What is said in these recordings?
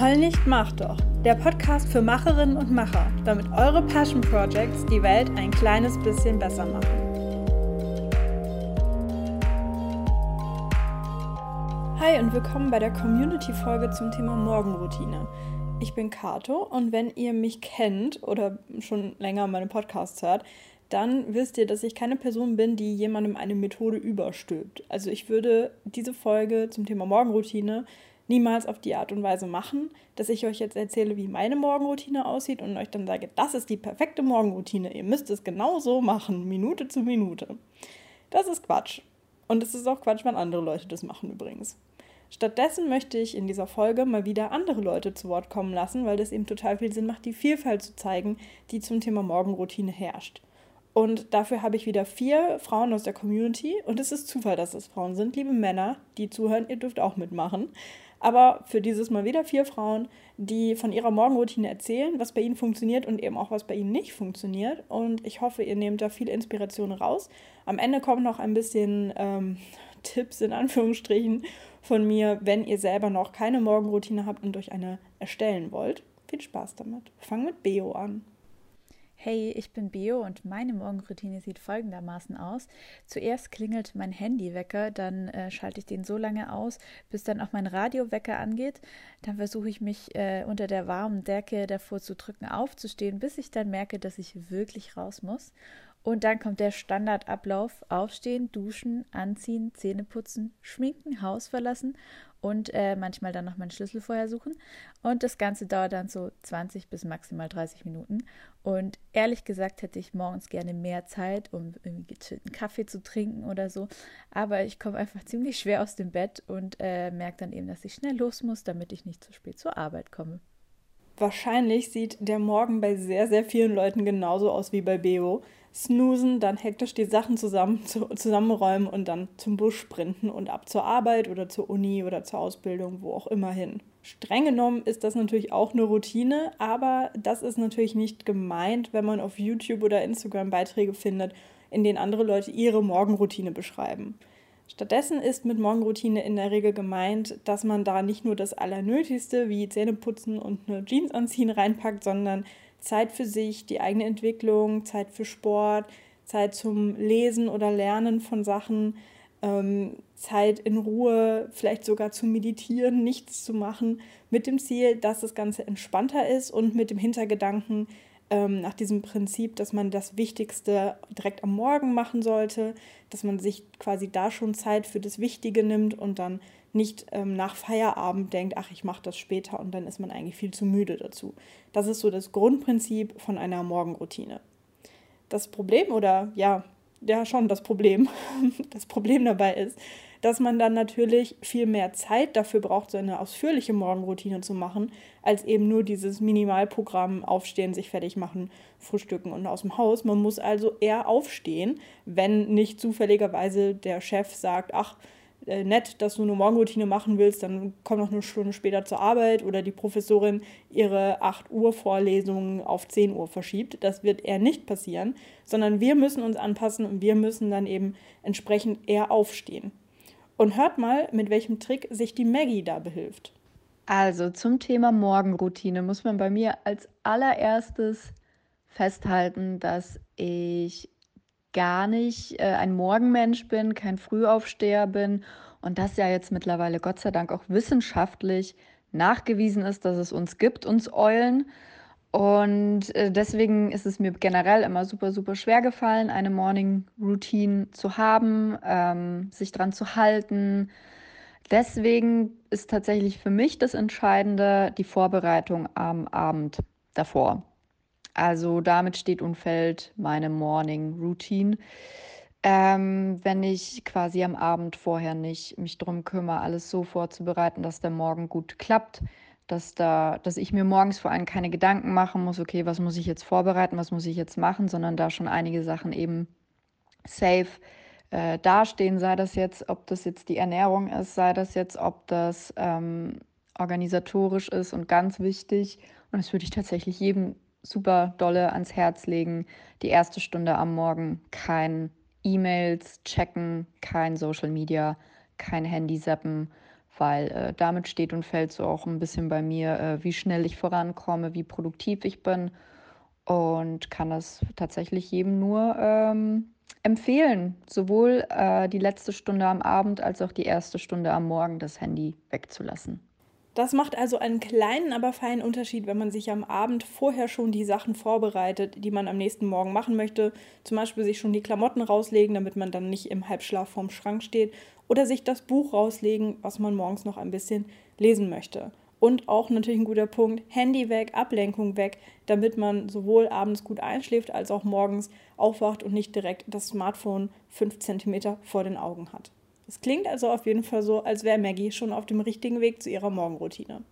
Heul nicht, mach doch. Der Podcast für Macherinnen und Macher, damit eure Passion Projects die Welt ein kleines bisschen besser machen. Hi und willkommen bei der Community-Folge zum Thema Morgenroutine. Ich bin Kato und wenn ihr mich kennt oder schon länger meine Podcasts hört, dann wisst ihr, dass ich keine Person bin, die jemandem eine Methode überstülpt. Also ich würde diese Folge zum Thema Morgenroutine niemals auf die Art und Weise machen, dass ich euch jetzt erzähle, wie meine Morgenroutine aussieht und euch dann sage, das ist die perfekte Morgenroutine. Ihr müsst es genau so machen, Minute zu Minute. Das ist Quatsch. Und es ist auch Quatsch, wenn andere Leute das machen übrigens. Stattdessen möchte ich in dieser Folge mal wieder andere Leute zu Wort kommen lassen, weil das eben total viel Sinn macht, die Vielfalt zu zeigen, die zum Thema Morgenroutine herrscht. Und dafür habe ich wieder vier Frauen aus der Community. Und es ist Zufall, dass es Frauen sind. Liebe Männer, die zuhören, ihr dürft auch mitmachen. Aber für dieses Mal wieder vier Frauen, die von ihrer Morgenroutine erzählen, was bei ihnen funktioniert und eben auch was bei ihnen nicht funktioniert. Und ich hoffe, ihr nehmt da viel Inspiration raus. Am Ende kommt noch ein bisschen ähm, Tipps in Anführungsstrichen von mir, wenn ihr selber noch keine Morgenroutine habt und euch eine erstellen wollt. Viel Spaß damit. Fang mit Beo an. Hey, ich bin Beo und meine Morgenroutine sieht folgendermaßen aus. Zuerst klingelt mein Handywecker, dann äh, schalte ich den so lange aus, bis dann auch mein Radiowecker angeht. Dann versuche ich mich äh, unter der warmen Decke davor zu drücken, aufzustehen, bis ich dann merke, dass ich wirklich raus muss. Und dann kommt der Standardablauf: Aufstehen, duschen, anziehen, Zähne putzen, schminken, Haus verlassen und äh, manchmal dann noch meinen Schlüssel vorher suchen. Und das Ganze dauert dann so 20 bis maximal 30 Minuten. Und ehrlich gesagt hätte ich morgens gerne mehr Zeit, um irgendwie gechillten Kaffee zu trinken oder so. Aber ich komme einfach ziemlich schwer aus dem Bett und äh, merke dann eben, dass ich schnell los muss, damit ich nicht zu spät zur Arbeit komme. Wahrscheinlich sieht der Morgen bei sehr, sehr vielen Leuten genauso aus wie bei Beo snoosen, dann hektisch die Sachen zusammen, zu, zusammenräumen und dann zum Bus sprinten und ab zur Arbeit oder zur Uni oder zur Ausbildung, wo auch immer hin. Streng genommen ist das natürlich auch eine Routine, aber das ist natürlich nicht gemeint, wenn man auf YouTube oder Instagram Beiträge findet, in denen andere Leute ihre Morgenroutine beschreiben. Stattdessen ist mit Morgenroutine in der Regel gemeint, dass man da nicht nur das Allernötigste wie Zähneputzen und eine Jeans anziehen reinpackt, sondern Zeit für sich, die eigene Entwicklung, Zeit für Sport, Zeit zum Lesen oder Lernen von Sachen, ähm, Zeit in Ruhe, vielleicht sogar zu meditieren, nichts zu machen, mit dem Ziel, dass das Ganze entspannter ist und mit dem Hintergedanken ähm, nach diesem Prinzip, dass man das Wichtigste direkt am Morgen machen sollte, dass man sich quasi da schon Zeit für das Wichtige nimmt und dann nicht ähm, nach Feierabend denkt, ach, ich mache das später und dann ist man eigentlich viel zu müde dazu. Das ist so das Grundprinzip von einer Morgenroutine. Das Problem oder ja, ja schon das Problem, das Problem dabei ist, dass man dann natürlich viel mehr Zeit dafür braucht, so eine ausführliche Morgenroutine zu machen, als eben nur dieses Minimalprogramm aufstehen, sich fertig machen, frühstücken und aus dem Haus. Man muss also eher aufstehen, wenn nicht zufälligerweise der Chef sagt, ach, äh, nett, dass du eine Morgenroutine machen willst, dann komm noch eine Stunde später zur Arbeit oder die Professorin ihre 8 Uhr Vorlesungen auf 10 Uhr verschiebt. Das wird eher nicht passieren, sondern wir müssen uns anpassen und wir müssen dann eben entsprechend eher aufstehen. Und hört mal, mit welchem Trick sich die Maggie da behilft. Also zum Thema Morgenroutine muss man bei mir als allererstes festhalten, dass ich gar nicht äh, ein Morgenmensch bin, kein Frühaufsteher bin und das ja jetzt mittlerweile Gott sei Dank auch wissenschaftlich nachgewiesen ist, dass es uns gibt, uns Eulen. Und äh, deswegen ist es mir generell immer super, super schwer gefallen, eine Morning Routine zu haben, ähm, sich dran zu halten. Deswegen ist tatsächlich für mich das Entscheidende die Vorbereitung am Abend davor. Also damit steht und fällt meine Morning Routine. Ähm, wenn ich quasi am Abend vorher nicht mich darum kümmere, alles so vorzubereiten, dass der Morgen gut klappt, dass, da, dass ich mir morgens vor allem keine Gedanken machen muss, okay, was muss ich jetzt vorbereiten, was muss ich jetzt machen, sondern da schon einige Sachen eben safe äh, dastehen, sei das jetzt, ob das jetzt die Ernährung ist, sei das jetzt, ob das ähm, organisatorisch ist und ganz wichtig. Und das würde ich tatsächlich jedem super dolle ans Herz legen. Die erste Stunde am Morgen kein E-Mails checken, kein Social Media, kein Handy zappen, weil äh, damit steht und fällt so auch ein bisschen bei mir, äh, wie schnell ich vorankomme, wie produktiv ich bin und kann das tatsächlich jedem nur ähm, empfehlen, sowohl äh, die letzte Stunde am Abend als auch die erste Stunde am Morgen das Handy wegzulassen. Das macht also einen kleinen, aber feinen Unterschied, wenn man sich am Abend vorher schon die Sachen vorbereitet, die man am nächsten Morgen machen möchte. Zum Beispiel sich schon die Klamotten rauslegen, damit man dann nicht im Halbschlaf vorm Schrank steht. Oder sich das Buch rauslegen, was man morgens noch ein bisschen lesen möchte. Und auch natürlich ein guter Punkt, Handy weg, Ablenkung weg, damit man sowohl abends gut einschläft als auch morgens aufwacht und nicht direkt das Smartphone 5 cm vor den Augen hat. Es klingt also auf jeden Fall so, als wäre Maggie schon auf dem richtigen Weg zu ihrer Morgenroutine.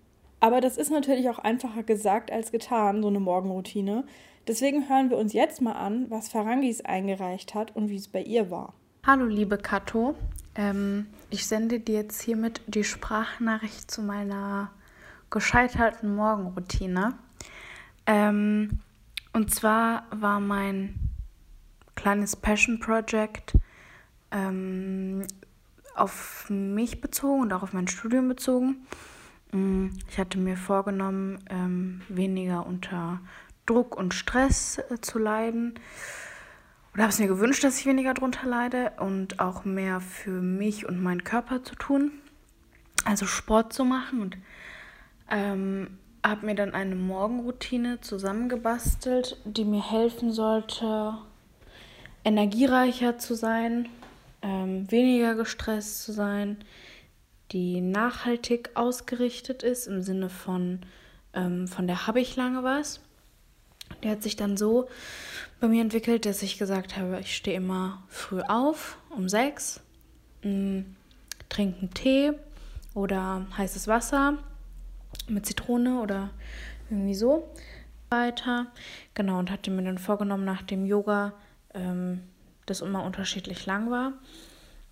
Aber das ist natürlich auch einfacher gesagt als getan, so eine Morgenroutine. Deswegen hören wir uns jetzt mal an, was Farangis eingereicht hat und wie es bei ihr war. Hallo liebe Kato, ähm, ich sende dir jetzt hiermit die Sprachnachricht zu meiner gescheiterten Morgenroutine. Ähm, und zwar war mein kleines Passion Project ähm, auf mich bezogen und auch auf mein Studium bezogen. Mm, ich hatte mir vorgenommen, ähm, weniger unter Druck und Stress äh, zu leiden. Oder habe es mir gewünscht, dass ich weniger darunter leide und auch mehr für mich und meinen Körper zu tun. Also Sport zu machen und ähm, habe mir dann eine Morgenroutine zusammengebastelt, die mir helfen sollte, energiereicher zu sein ähm, weniger gestresst zu sein, die nachhaltig ausgerichtet ist im Sinne von, ähm, von der habe ich lange was. Der hat sich dann so bei mir entwickelt, dass ich gesagt habe, ich stehe immer früh auf, um sechs, mm, trinke einen Tee oder heißes Wasser mit Zitrone oder irgendwie so weiter. Genau, und hatte mir dann vorgenommen, nach dem Yoga ähm, das immer unterschiedlich lang war.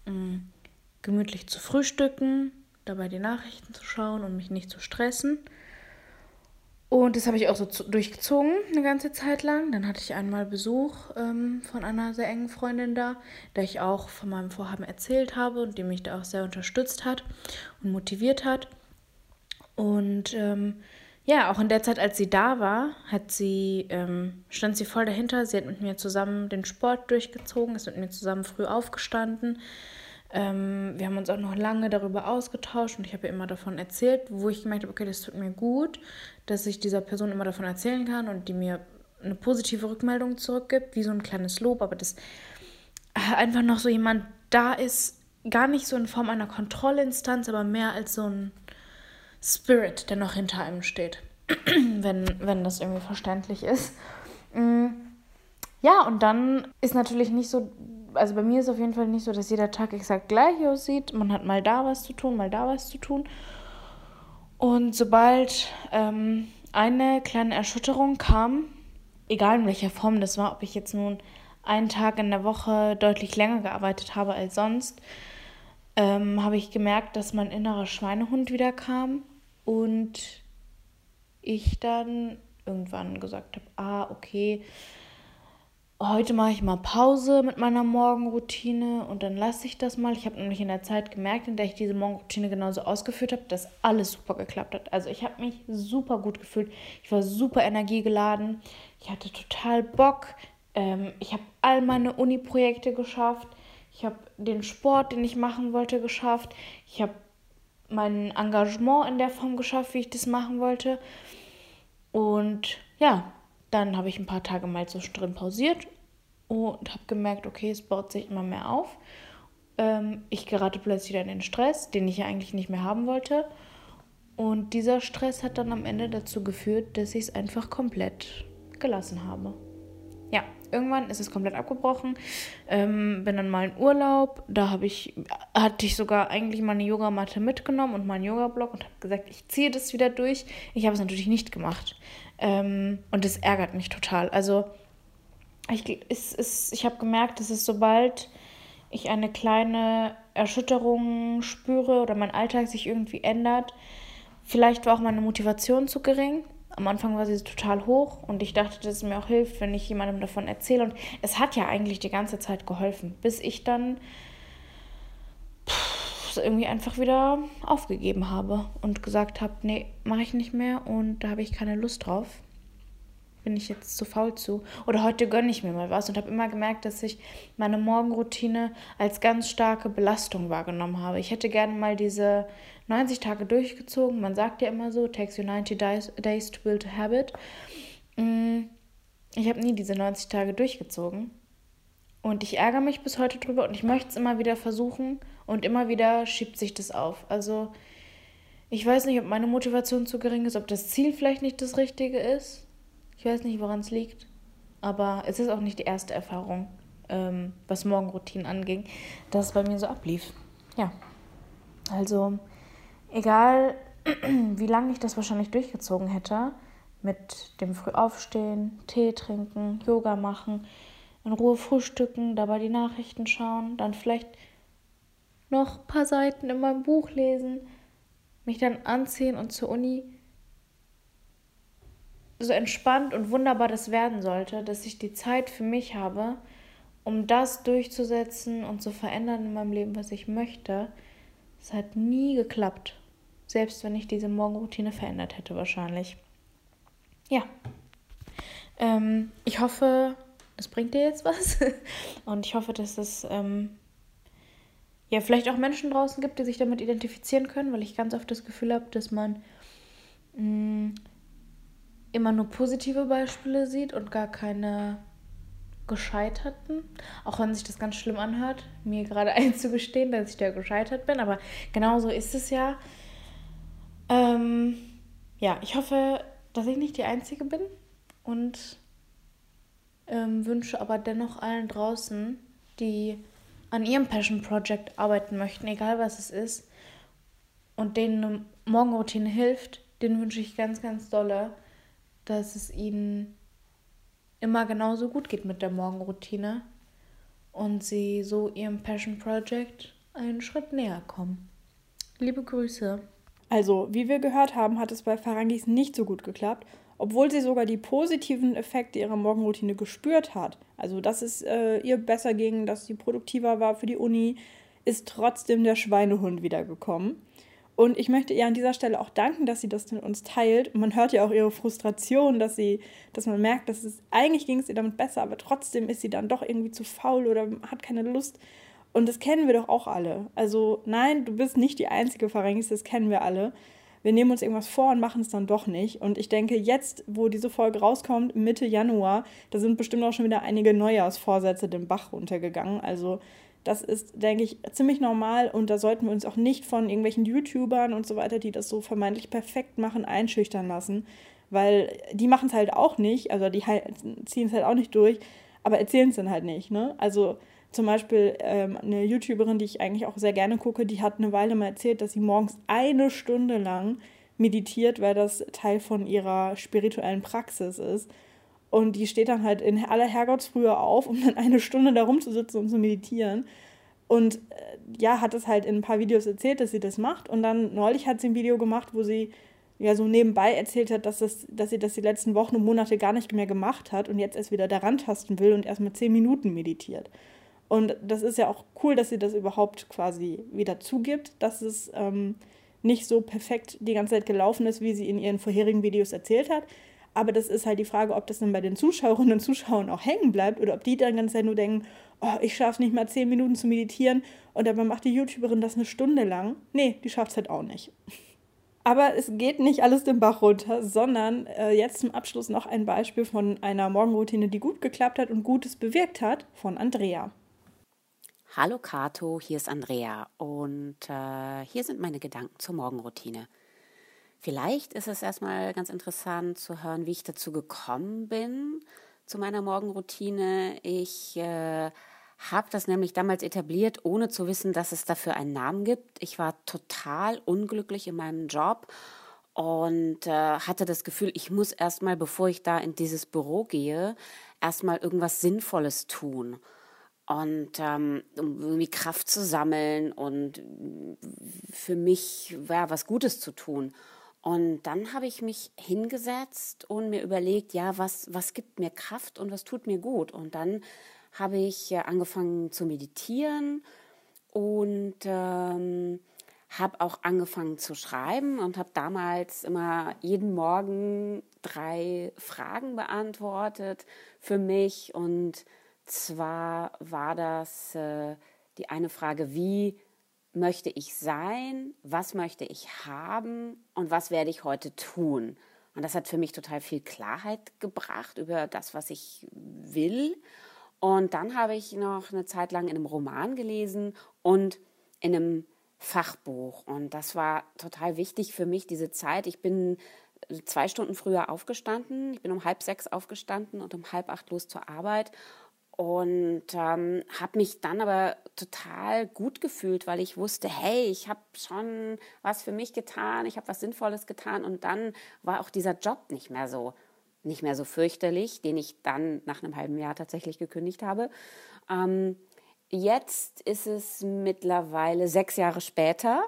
Ähm, gemütlich zu frühstücken, dabei die Nachrichten zu schauen und mich nicht zu stressen. Und das habe ich auch so durchgezogen eine ganze Zeit lang. Dann hatte ich einmal Besuch ähm, von einer sehr engen Freundin da, der ich auch von meinem Vorhaben erzählt habe und die mich da auch sehr unterstützt hat und motiviert hat. Und ähm, ja, auch in der Zeit, als sie da war, hat sie, ähm, stand sie voll dahinter. Sie hat mit mir zusammen den Sport durchgezogen, ist mit mir zusammen früh aufgestanden. Ähm, wir haben uns auch noch lange darüber ausgetauscht und ich habe ihr immer davon erzählt, wo ich gemerkt habe, okay, das tut mir gut, dass ich dieser Person immer davon erzählen kann und die mir eine positive Rückmeldung zurückgibt, wie so ein kleines Lob, aber dass einfach noch so jemand da ist, gar nicht so in Form einer Kontrollinstanz, aber mehr als so ein Spirit, der noch hinter einem steht. wenn, wenn das irgendwie verständlich ist. Mm. Ja, und dann ist natürlich nicht so, also bei mir ist auf jeden Fall nicht so, dass jeder Tag exakt gleich aussieht. Man hat mal da was zu tun, mal da was zu tun. Und sobald ähm, eine kleine Erschütterung kam, egal in welcher Form das war, ob ich jetzt nun einen Tag in der Woche deutlich länger gearbeitet habe als sonst, ähm, habe ich gemerkt, dass mein innerer Schweinehund wieder kam und ich dann irgendwann gesagt habe, ah, okay, heute mache ich mal Pause mit meiner Morgenroutine und dann lasse ich das mal. Ich habe nämlich in der Zeit gemerkt, in der ich diese Morgenroutine genauso ausgeführt habe, dass alles super geklappt hat. Also ich habe mich super gut gefühlt. Ich war super energiegeladen. Ich hatte total Bock. Ähm, ich habe all meine Uni-Projekte geschafft. Ich habe den Sport, den ich machen wollte, geschafft. Ich habe mein Engagement in der Form geschafft, wie ich das machen wollte. Und ja, dann habe ich ein paar Tage mal so drin pausiert und habe gemerkt, okay, es baut sich immer mehr auf. Ähm, ich gerate plötzlich wieder in den Stress, den ich ja eigentlich nicht mehr haben wollte. Und dieser Stress hat dann am Ende dazu geführt, dass ich es einfach komplett gelassen habe. Ja, irgendwann ist es komplett abgebrochen. Ähm, bin dann mal in Urlaub. Da habe ich, hatte ich sogar eigentlich meine Yogamatte mitgenommen und meinen Yoga-Block und habe gesagt, ich ziehe das wieder durch. Ich habe es natürlich nicht gemacht. Ähm, und das ärgert mich total. Also ich, ich habe gemerkt, dass es sobald ich eine kleine Erschütterung spüre oder mein Alltag sich irgendwie ändert, vielleicht war auch meine Motivation zu gering am Anfang war sie total hoch und ich dachte, dass es mir auch hilft, wenn ich jemandem davon erzähle. Und es hat ja eigentlich die ganze Zeit geholfen, bis ich dann irgendwie einfach wieder aufgegeben habe und gesagt habe, nee, mache ich nicht mehr und da habe ich keine Lust drauf. Bin ich jetzt zu faul zu. Oder heute gönne ich mir mal was und habe immer gemerkt, dass ich meine Morgenroutine als ganz starke Belastung wahrgenommen habe. Ich hätte gerne mal diese 90 Tage durchgezogen. Man sagt ja immer so, takes you 90 days, to build a habit. Mm, ich habe nie diese 90 Tage durchgezogen. Und ich ärgere mich bis heute drüber und ich möchte es immer wieder versuchen und immer wieder schiebt sich das auf. Also ich weiß nicht, ob meine Motivation zu gering ist, ob das Ziel vielleicht nicht das Richtige ist. Ich weiß nicht, woran es liegt. Aber es ist auch nicht die erste Erfahrung, ähm, was Morgenroutinen anging, dass es bei mir so ablief. Ja. Also, egal wie lange ich das wahrscheinlich durchgezogen hätte, mit dem Frühaufstehen, Tee trinken, Yoga machen, in Ruhe frühstücken, dabei die Nachrichten schauen, dann vielleicht noch ein paar Seiten in meinem Buch lesen, mich dann anziehen und zur Uni so entspannt und wunderbar das werden sollte, dass ich die Zeit für mich habe, um das durchzusetzen und zu verändern in meinem Leben, was ich möchte. Es hat nie geklappt. Selbst wenn ich diese Morgenroutine verändert hätte, wahrscheinlich. Ja. Ähm, ich hoffe, das bringt dir jetzt was. Und ich hoffe, dass es ähm, ja vielleicht auch Menschen draußen gibt, die sich damit identifizieren können, weil ich ganz oft das Gefühl habe, dass man mh, mm, immer nur positive Beispiele sieht und gar keine gescheiterten. Auch wenn sich das ganz schlimm anhört, mir gerade einzugestehen, dass ich da gescheitert bin. Aber genau so ist es ja. Ähm, ja, ich hoffe, dass ich nicht die Einzige bin und ähm, wünsche aber dennoch allen draußen, die an ihrem Passion Project arbeiten möchten, egal was es ist, und denen eine Morgenroutine hilft, denen wünsche ich ganz, ganz dolle, dass es ihnen immer genauso gut geht mit der Morgenroutine und sie so ihrem Passion Project einen Schritt näher kommen. Liebe Grüße. Also, wie wir gehört haben, hat es bei Farangis nicht so gut geklappt obwohl sie sogar die positiven Effekte ihrer Morgenroutine gespürt hat. Also, dass es äh, ihr besser ging, dass sie produktiver war für die Uni, ist trotzdem der Schweinehund wiedergekommen. Und ich möchte ihr an dieser Stelle auch danken, dass sie das mit uns teilt. Man hört ja auch ihre Frustration, dass sie, dass man merkt, dass es eigentlich ging es ihr damit besser, aber trotzdem ist sie dann doch irgendwie zu faul oder hat keine Lust. Und das kennen wir doch auch alle. Also nein, du bist nicht die einzige Pharynx, das kennen wir alle wir nehmen uns irgendwas vor und machen es dann doch nicht. Und ich denke, jetzt, wo diese Folge rauskommt, Mitte Januar, da sind bestimmt auch schon wieder einige Neujahrsvorsätze den Bach runtergegangen. Also das ist, denke ich, ziemlich normal und da sollten wir uns auch nicht von irgendwelchen YouTubern und so weiter, die das so vermeintlich perfekt machen, einschüchtern lassen, weil die machen es halt auch nicht, also die ziehen es halt auch nicht durch, aber erzählen es dann halt nicht. Ne? Also zum Beispiel ähm, eine YouTuberin, die ich eigentlich auch sehr gerne gucke, die hat eine Weile mal erzählt, dass sie morgens eine Stunde lang meditiert, weil das Teil von ihrer spirituellen Praxis ist. Und die steht dann halt in aller Herrgottsfrühe auf, um dann eine Stunde da rumzusitzen und zu meditieren. Und äh, ja, hat es halt in ein paar Videos erzählt, dass sie das macht. Und dann neulich hat sie ein Video gemacht, wo sie ja so nebenbei erzählt hat, dass, das, dass sie das die letzten Wochen und Monate gar nicht mehr gemacht hat und jetzt erst wieder daran tasten will und erst mal zehn Minuten meditiert. Und das ist ja auch cool, dass sie das überhaupt quasi wieder zugibt, dass es ähm, nicht so perfekt die ganze Zeit gelaufen ist, wie sie in ihren vorherigen Videos erzählt hat. Aber das ist halt die Frage, ob das dann bei den Zuschauerinnen und Zuschauern auch hängen bleibt oder ob die dann Zeit nur denken, oh, ich schaffe nicht mal zehn Minuten zu meditieren und dabei macht die YouTuberin das eine Stunde lang. Nee, die schafft es halt auch nicht. Aber es geht nicht alles den Bach runter, sondern äh, jetzt zum Abschluss noch ein Beispiel von einer Morgenroutine, die gut geklappt hat und Gutes bewirkt hat, von Andrea. Hallo Kato, hier ist Andrea und äh, hier sind meine Gedanken zur Morgenroutine. Vielleicht ist es erstmal ganz interessant zu hören, wie ich dazu gekommen bin zu meiner Morgenroutine. Ich äh, habe das nämlich damals etabliert, ohne zu wissen, dass es dafür einen Namen gibt. Ich war total unglücklich in meinem Job und äh, hatte das Gefühl, ich muss erstmal, bevor ich da in dieses Büro gehe, erstmal irgendwas Sinnvolles tun und ähm, um irgendwie Kraft zu sammeln und für mich ja, was Gutes zu tun. Und dann habe ich mich hingesetzt und mir überlegt, ja, was, was gibt mir Kraft und was tut mir gut. Und dann habe ich angefangen zu meditieren und ähm, habe auch angefangen zu schreiben und habe damals immer jeden Morgen drei Fragen beantwortet für mich. Und zwar war das äh, die eine Frage, wie möchte ich sein, was möchte ich haben und was werde ich heute tun. Und das hat für mich total viel Klarheit gebracht über das, was ich will. Und dann habe ich noch eine Zeit lang in einem Roman gelesen und in einem Fachbuch. Und das war total wichtig für mich, diese Zeit. Ich bin zwei Stunden früher aufgestanden. Ich bin um halb sechs aufgestanden und um halb acht los zur Arbeit. Und ähm, habe mich dann aber total gut gefühlt, weil ich wusste, hey, ich habe schon was für mich getan, ich habe was Sinnvolles getan. Und dann war auch dieser Job nicht mehr so, nicht mehr so fürchterlich, den ich dann nach einem halben Jahr tatsächlich gekündigt habe. Ähm, Jetzt ist es mittlerweile sechs Jahre später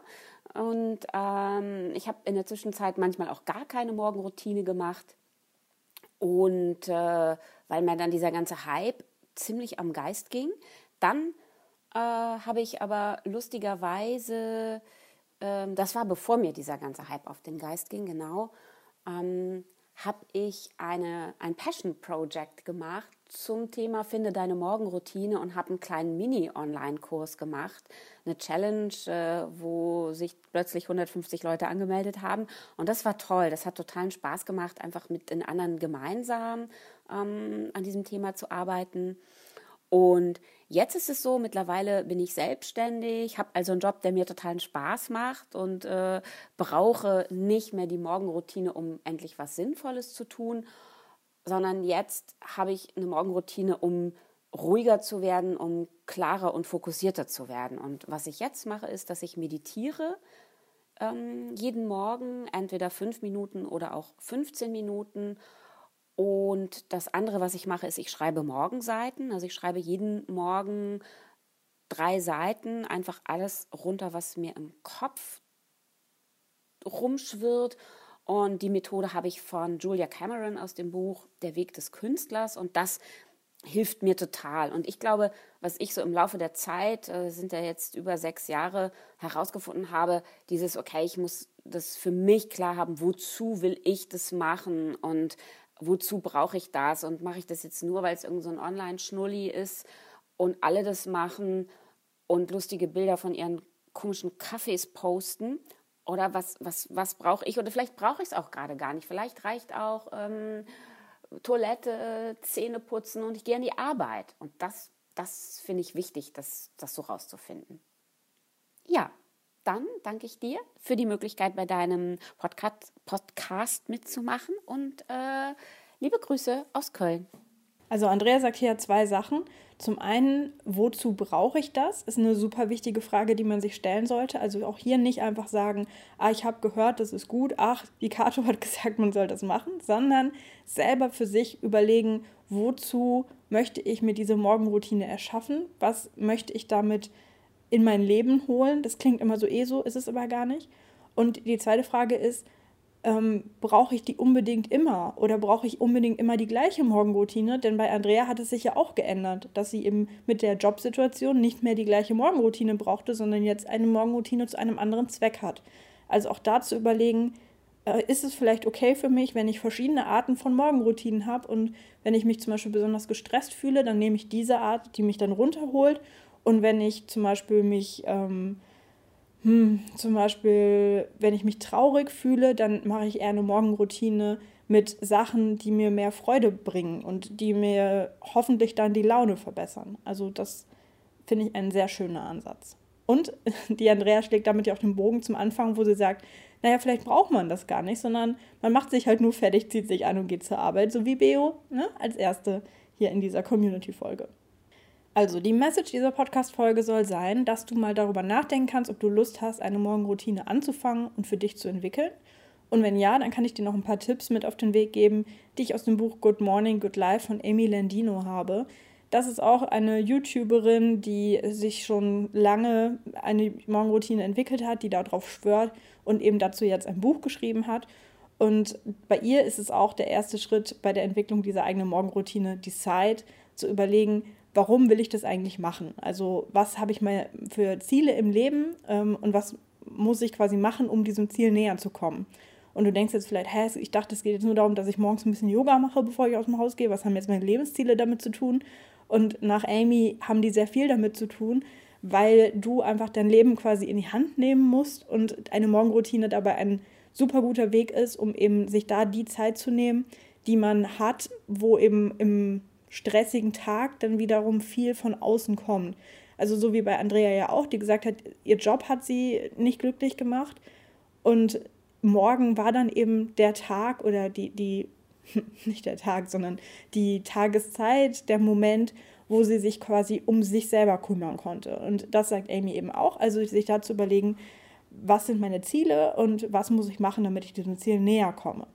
und ähm, ich habe in der Zwischenzeit manchmal auch gar keine Morgenroutine gemacht. Und äh, weil mir dann dieser ganze Hype ziemlich am Geist ging, dann äh, habe ich aber lustigerweise, äh, das war bevor mir dieser ganze Hype auf den Geist ging, genau, ähm, habe ich eine, ein Passion Project gemacht zum Thema Finde deine Morgenroutine und habe einen kleinen Mini-Online-Kurs gemacht. Eine Challenge, äh, wo sich plötzlich 150 Leute angemeldet haben. Und das war toll. Das hat totalen Spaß gemacht, einfach mit den anderen gemeinsam ähm, an diesem Thema zu arbeiten. Und jetzt ist es so, mittlerweile bin ich selbstständig, habe also einen Job, der mir totalen Spaß macht und äh, brauche nicht mehr die Morgenroutine, um endlich was Sinnvolles zu tun, sondern jetzt habe ich eine Morgenroutine, um ruhiger zu werden, um klarer und fokussierter zu werden. Und was ich jetzt mache, ist, dass ich meditiere ähm, jeden Morgen, entweder fünf Minuten oder auch 15 Minuten und das andere, was ich mache, ist, ich schreibe Morgenseiten. Also ich schreibe jeden Morgen drei Seiten, einfach alles runter, was mir im Kopf rumschwirrt. Und die Methode habe ich von Julia Cameron aus dem Buch Der Weg des Künstlers. Und das hilft mir total. Und ich glaube, was ich so im Laufe der Zeit, äh, sind ja jetzt über sechs Jahre, herausgefunden habe, dieses, okay, ich muss das für mich klar haben, wozu will ich das machen und wozu brauche ich das und mache ich das jetzt nur, weil es irgend so ein Online-Schnulli ist und alle das machen und lustige Bilder von ihren komischen Kaffees posten oder was, was, was brauche ich oder vielleicht brauche ich es auch gerade gar nicht. Vielleicht reicht auch ähm, Toilette, Zähne putzen und ich gehe an die Arbeit und das, das finde ich wichtig, das, das so rauszufinden. Ja, dann danke ich dir für die Möglichkeit, bei deinem Podcast, Podcast mitzumachen und äh, liebe Grüße aus Köln. Also Andrea sagt hier zwei Sachen. Zum einen, wozu brauche ich das? Ist eine super wichtige Frage, die man sich stellen sollte. Also auch hier nicht einfach sagen, ah, ich habe gehört, das ist gut, ach, die Kato hat gesagt, man soll das machen, sondern selber für sich überlegen, wozu möchte ich mir diese Morgenroutine erschaffen? Was möchte ich damit in mein Leben holen. Das klingt immer so eh so, ist es aber gar nicht. Und die zweite Frage ist, ähm, brauche ich die unbedingt immer oder brauche ich unbedingt immer die gleiche Morgenroutine? Denn bei Andrea hat es sich ja auch geändert, dass sie eben mit der Jobsituation nicht mehr die gleiche Morgenroutine brauchte, sondern jetzt eine Morgenroutine zu einem anderen Zweck hat. Also auch da zu überlegen, äh, ist es vielleicht okay für mich, wenn ich verschiedene Arten von Morgenroutinen habe und wenn ich mich zum Beispiel besonders gestresst fühle, dann nehme ich diese Art, die mich dann runterholt und wenn ich zum Beispiel mich, ähm, hm, zum Beispiel, wenn ich mich traurig fühle, dann mache ich eher eine Morgenroutine mit Sachen, die mir mehr Freude bringen und die mir hoffentlich dann die Laune verbessern. Also das finde ich ein sehr schöner Ansatz. Und die Andrea schlägt damit ja auch den Bogen zum Anfang, wo sie sagt, naja, vielleicht braucht man das gar nicht, sondern man macht sich halt nur fertig, zieht sich an und geht zur Arbeit, so wie Beo ne, als erste hier in dieser Community-Folge. Also, die Message dieser Podcast-Folge soll sein, dass du mal darüber nachdenken kannst, ob du Lust hast, eine Morgenroutine anzufangen und für dich zu entwickeln. Und wenn ja, dann kann ich dir noch ein paar Tipps mit auf den Weg geben, die ich aus dem Buch Good Morning, Good Life von Amy Landino habe. Das ist auch eine YouTuberin, die sich schon lange eine Morgenroutine entwickelt hat, die darauf schwört und eben dazu jetzt ein Buch geschrieben hat. Und bei ihr ist es auch der erste Schritt bei der Entwicklung dieser eigenen Morgenroutine, die Zeit zu überlegen, warum will ich das eigentlich machen? Also was habe ich mal für Ziele im Leben ähm, und was muss ich quasi machen, um diesem Ziel näher zu kommen? Und du denkst jetzt vielleicht, hä, ich dachte, es geht jetzt nur darum, dass ich morgens ein bisschen Yoga mache, bevor ich aus dem Haus gehe. Was haben jetzt meine Lebensziele damit zu tun? Und nach Amy haben die sehr viel damit zu tun, weil du einfach dein Leben quasi in die Hand nehmen musst und eine Morgenroutine dabei ein super guter Weg ist, um eben sich da die Zeit zu nehmen, die man hat, wo eben im stressigen Tag dann wiederum viel von außen kommt. Also so wie bei Andrea ja auch, die gesagt hat, ihr Job hat sie nicht glücklich gemacht und morgen war dann eben der Tag oder die, die nicht der Tag, sondern die Tageszeit, der Moment, wo sie sich quasi um sich selber kümmern konnte. Und das sagt Amy eben auch, also sich da zu überlegen, was sind meine Ziele und was muss ich machen, damit ich diesem Ziel näher komme.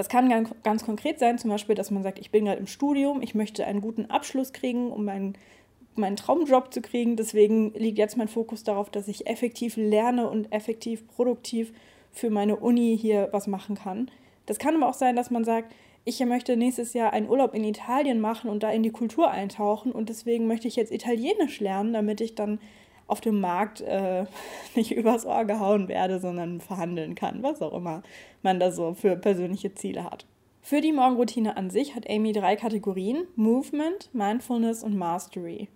Das kann ganz, ganz konkret sein, zum Beispiel, dass man sagt, ich bin gerade im Studium, ich möchte einen guten Abschluss kriegen, um meinen, meinen Traumjob zu kriegen. Deswegen liegt jetzt mein Fokus darauf, dass ich effektiv lerne und effektiv produktiv für meine Uni hier was machen kann. Das kann aber auch sein, dass man sagt, ich möchte nächstes Jahr einen Urlaub in Italien machen und da in die Kultur eintauchen und deswegen möchte ich jetzt Italienisch lernen, damit ich dann auf dem Markt äh, nicht übers Ohr gehauen werde, sondern verhandeln kann, was auch immer man da so für persönliche Ziele hat. Für die Morgenroutine an sich hat Amy drei Kategorien: Movement, Mindfulness und Mastery.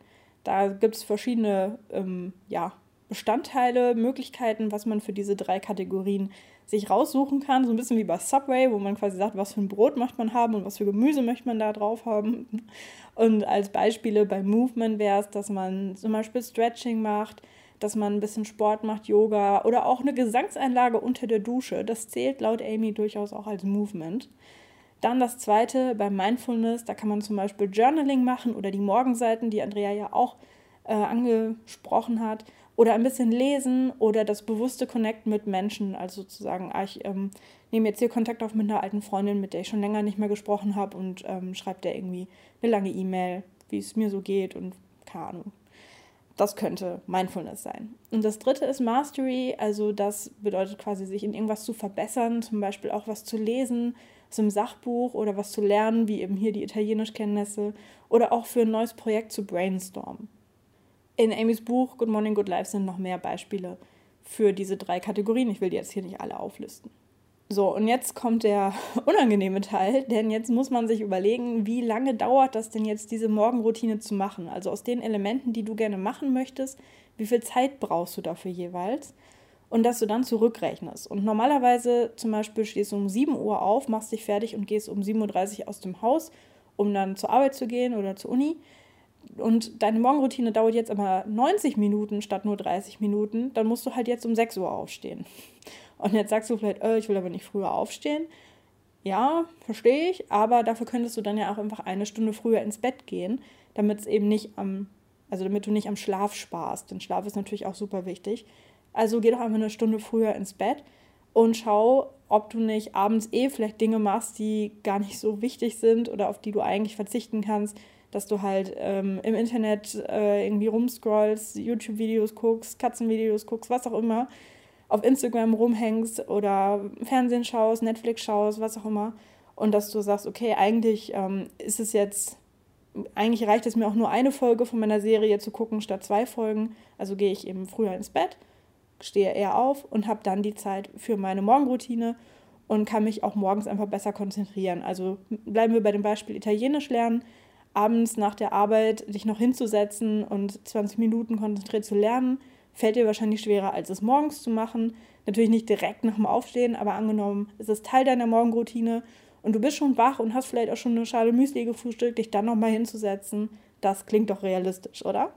Da gibt es verschiedene ähm, ja, Bestandteile, Möglichkeiten, was man für diese drei Kategorien sich raussuchen kann. So ein bisschen wie bei Subway, wo man quasi sagt, was für ein Brot möchte man haben und was für Gemüse möchte man da drauf haben. Und als Beispiele bei Movement wäre es, dass man zum Beispiel Stretching macht, dass man ein bisschen Sport macht, Yoga oder auch eine Gesangseinlage unter der Dusche. Das zählt laut Amy durchaus auch als Movement. Dann das zweite bei Mindfulness, da kann man zum Beispiel Journaling machen oder die Morgenseiten, die Andrea ja auch äh, angesprochen hat oder ein bisschen lesen oder das bewusste Connecten mit Menschen. Also sozusagen, ah, ich ähm, nehme jetzt hier Kontakt auf mit einer alten Freundin, mit der ich schon länger nicht mehr gesprochen habe und ähm, schreibe der irgendwie eine lange E-Mail, wie es mir so geht und keine Ahnung. Das könnte Mindfulness sein. Und das dritte ist Mastery, also das bedeutet quasi, sich in irgendwas zu verbessern, zum Beispiel auch was zu lesen, so im Sachbuch oder was zu lernen, wie eben hier die Italienischkenntnisse oder auch für ein neues Projekt zu brainstormen. In Amys Buch Good Morning, Good Life sind noch mehr Beispiele für diese drei Kategorien. Ich will die jetzt hier nicht alle auflisten. So, und jetzt kommt der unangenehme Teil, denn jetzt muss man sich überlegen, wie lange dauert das denn jetzt, diese Morgenroutine zu machen? Also aus den Elementen, die du gerne machen möchtest, wie viel Zeit brauchst du dafür jeweils? Und dass du dann zurückrechnest. Und normalerweise zum Beispiel stehst du um 7 Uhr auf, machst dich fertig und gehst um 7.30 Uhr aus dem Haus, um dann zur Arbeit zu gehen oder zur Uni und deine Morgenroutine dauert jetzt aber 90 Minuten statt nur 30 Minuten, dann musst du halt jetzt um 6 Uhr aufstehen. Und jetzt sagst du vielleicht, äh, ich will aber nicht früher aufstehen. Ja, verstehe ich, aber dafür könntest du dann ja auch einfach eine Stunde früher ins Bett gehen, damit es eben nicht am, also damit du nicht am Schlaf sparst. Denn Schlaf ist natürlich auch super wichtig. Also geh doch einfach eine Stunde früher ins Bett und schau, ob du nicht abends eh vielleicht Dinge machst, die gar nicht so wichtig sind oder auf die du eigentlich verzichten kannst dass du halt ähm, im Internet äh, irgendwie rumscrollst, YouTube-Videos guckst, Katzenvideos guckst, was auch immer, auf Instagram rumhängst oder Fernsehen schaust, Netflix schaust, was auch immer. Und dass du sagst, okay, eigentlich ähm, ist es jetzt, eigentlich reicht es mir auch nur eine Folge von meiner Serie zu gucken statt zwei Folgen. Also gehe ich eben früher ins Bett, stehe eher auf und habe dann die Zeit für meine Morgenroutine und kann mich auch morgens einfach besser konzentrieren. Also bleiben wir bei dem Beispiel Italienisch lernen abends nach der Arbeit dich noch hinzusetzen und 20 Minuten konzentriert zu lernen, fällt dir wahrscheinlich schwerer, als es morgens zu machen. Natürlich nicht direkt nach dem Aufstehen, aber angenommen, es ist Teil deiner Morgenroutine und du bist schon wach und hast vielleicht auch schon eine Schale Müsli gefrühstückt, dich dann nochmal hinzusetzen, das klingt doch realistisch, oder?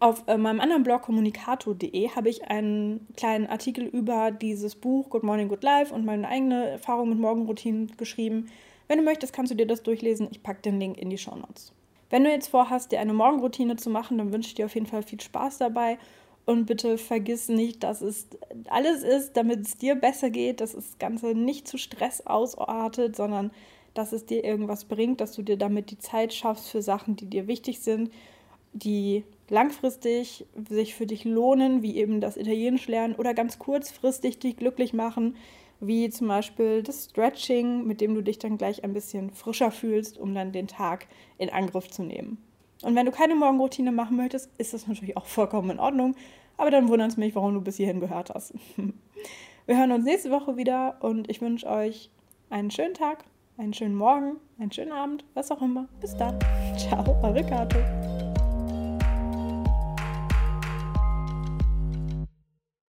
Auf äh, meinem anderen Blog kommunikato.de habe ich einen kleinen Artikel über dieses Buch Good Morning, Good Life und meine eigene Erfahrung mit Morgenroutinen geschrieben. Wenn du möchtest, kannst du dir das durchlesen. Ich packe den Link in die Show Notes. Wenn du jetzt vorhast, dir eine Morgenroutine zu machen, dann wünsche ich dir auf jeden Fall viel Spaß dabei. Und bitte vergiss nicht, dass es alles ist, damit es dir besser geht, dass das Ganze nicht zu Stress ausartet, sondern dass es dir irgendwas bringt, dass du dir damit die Zeit schaffst für Sachen, die dir wichtig sind, die langfristig sich für dich lohnen, wie eben das Italienisch lernen oder ganz kurzfristig dich glücklich machen, wie zum Beispiel das Stretching, mit dem du dich dann gleich ein bisschen frischer fühlst, um dann den Tag in Angriff zu nehmen. Und wenn du keine Morgenroutine machen möchtest, ist das natürlich auch vollkommen in Ordnung. Aber dann wundert es mich, warum du bis hierhin gehört hast. Wir hören uns nächste Woche wieder und ich wünsche euch einen schönen Tag, einen schönen Morgen, einen schönen Abend, was auch immer. Bis dann. Ciao, eure Kato.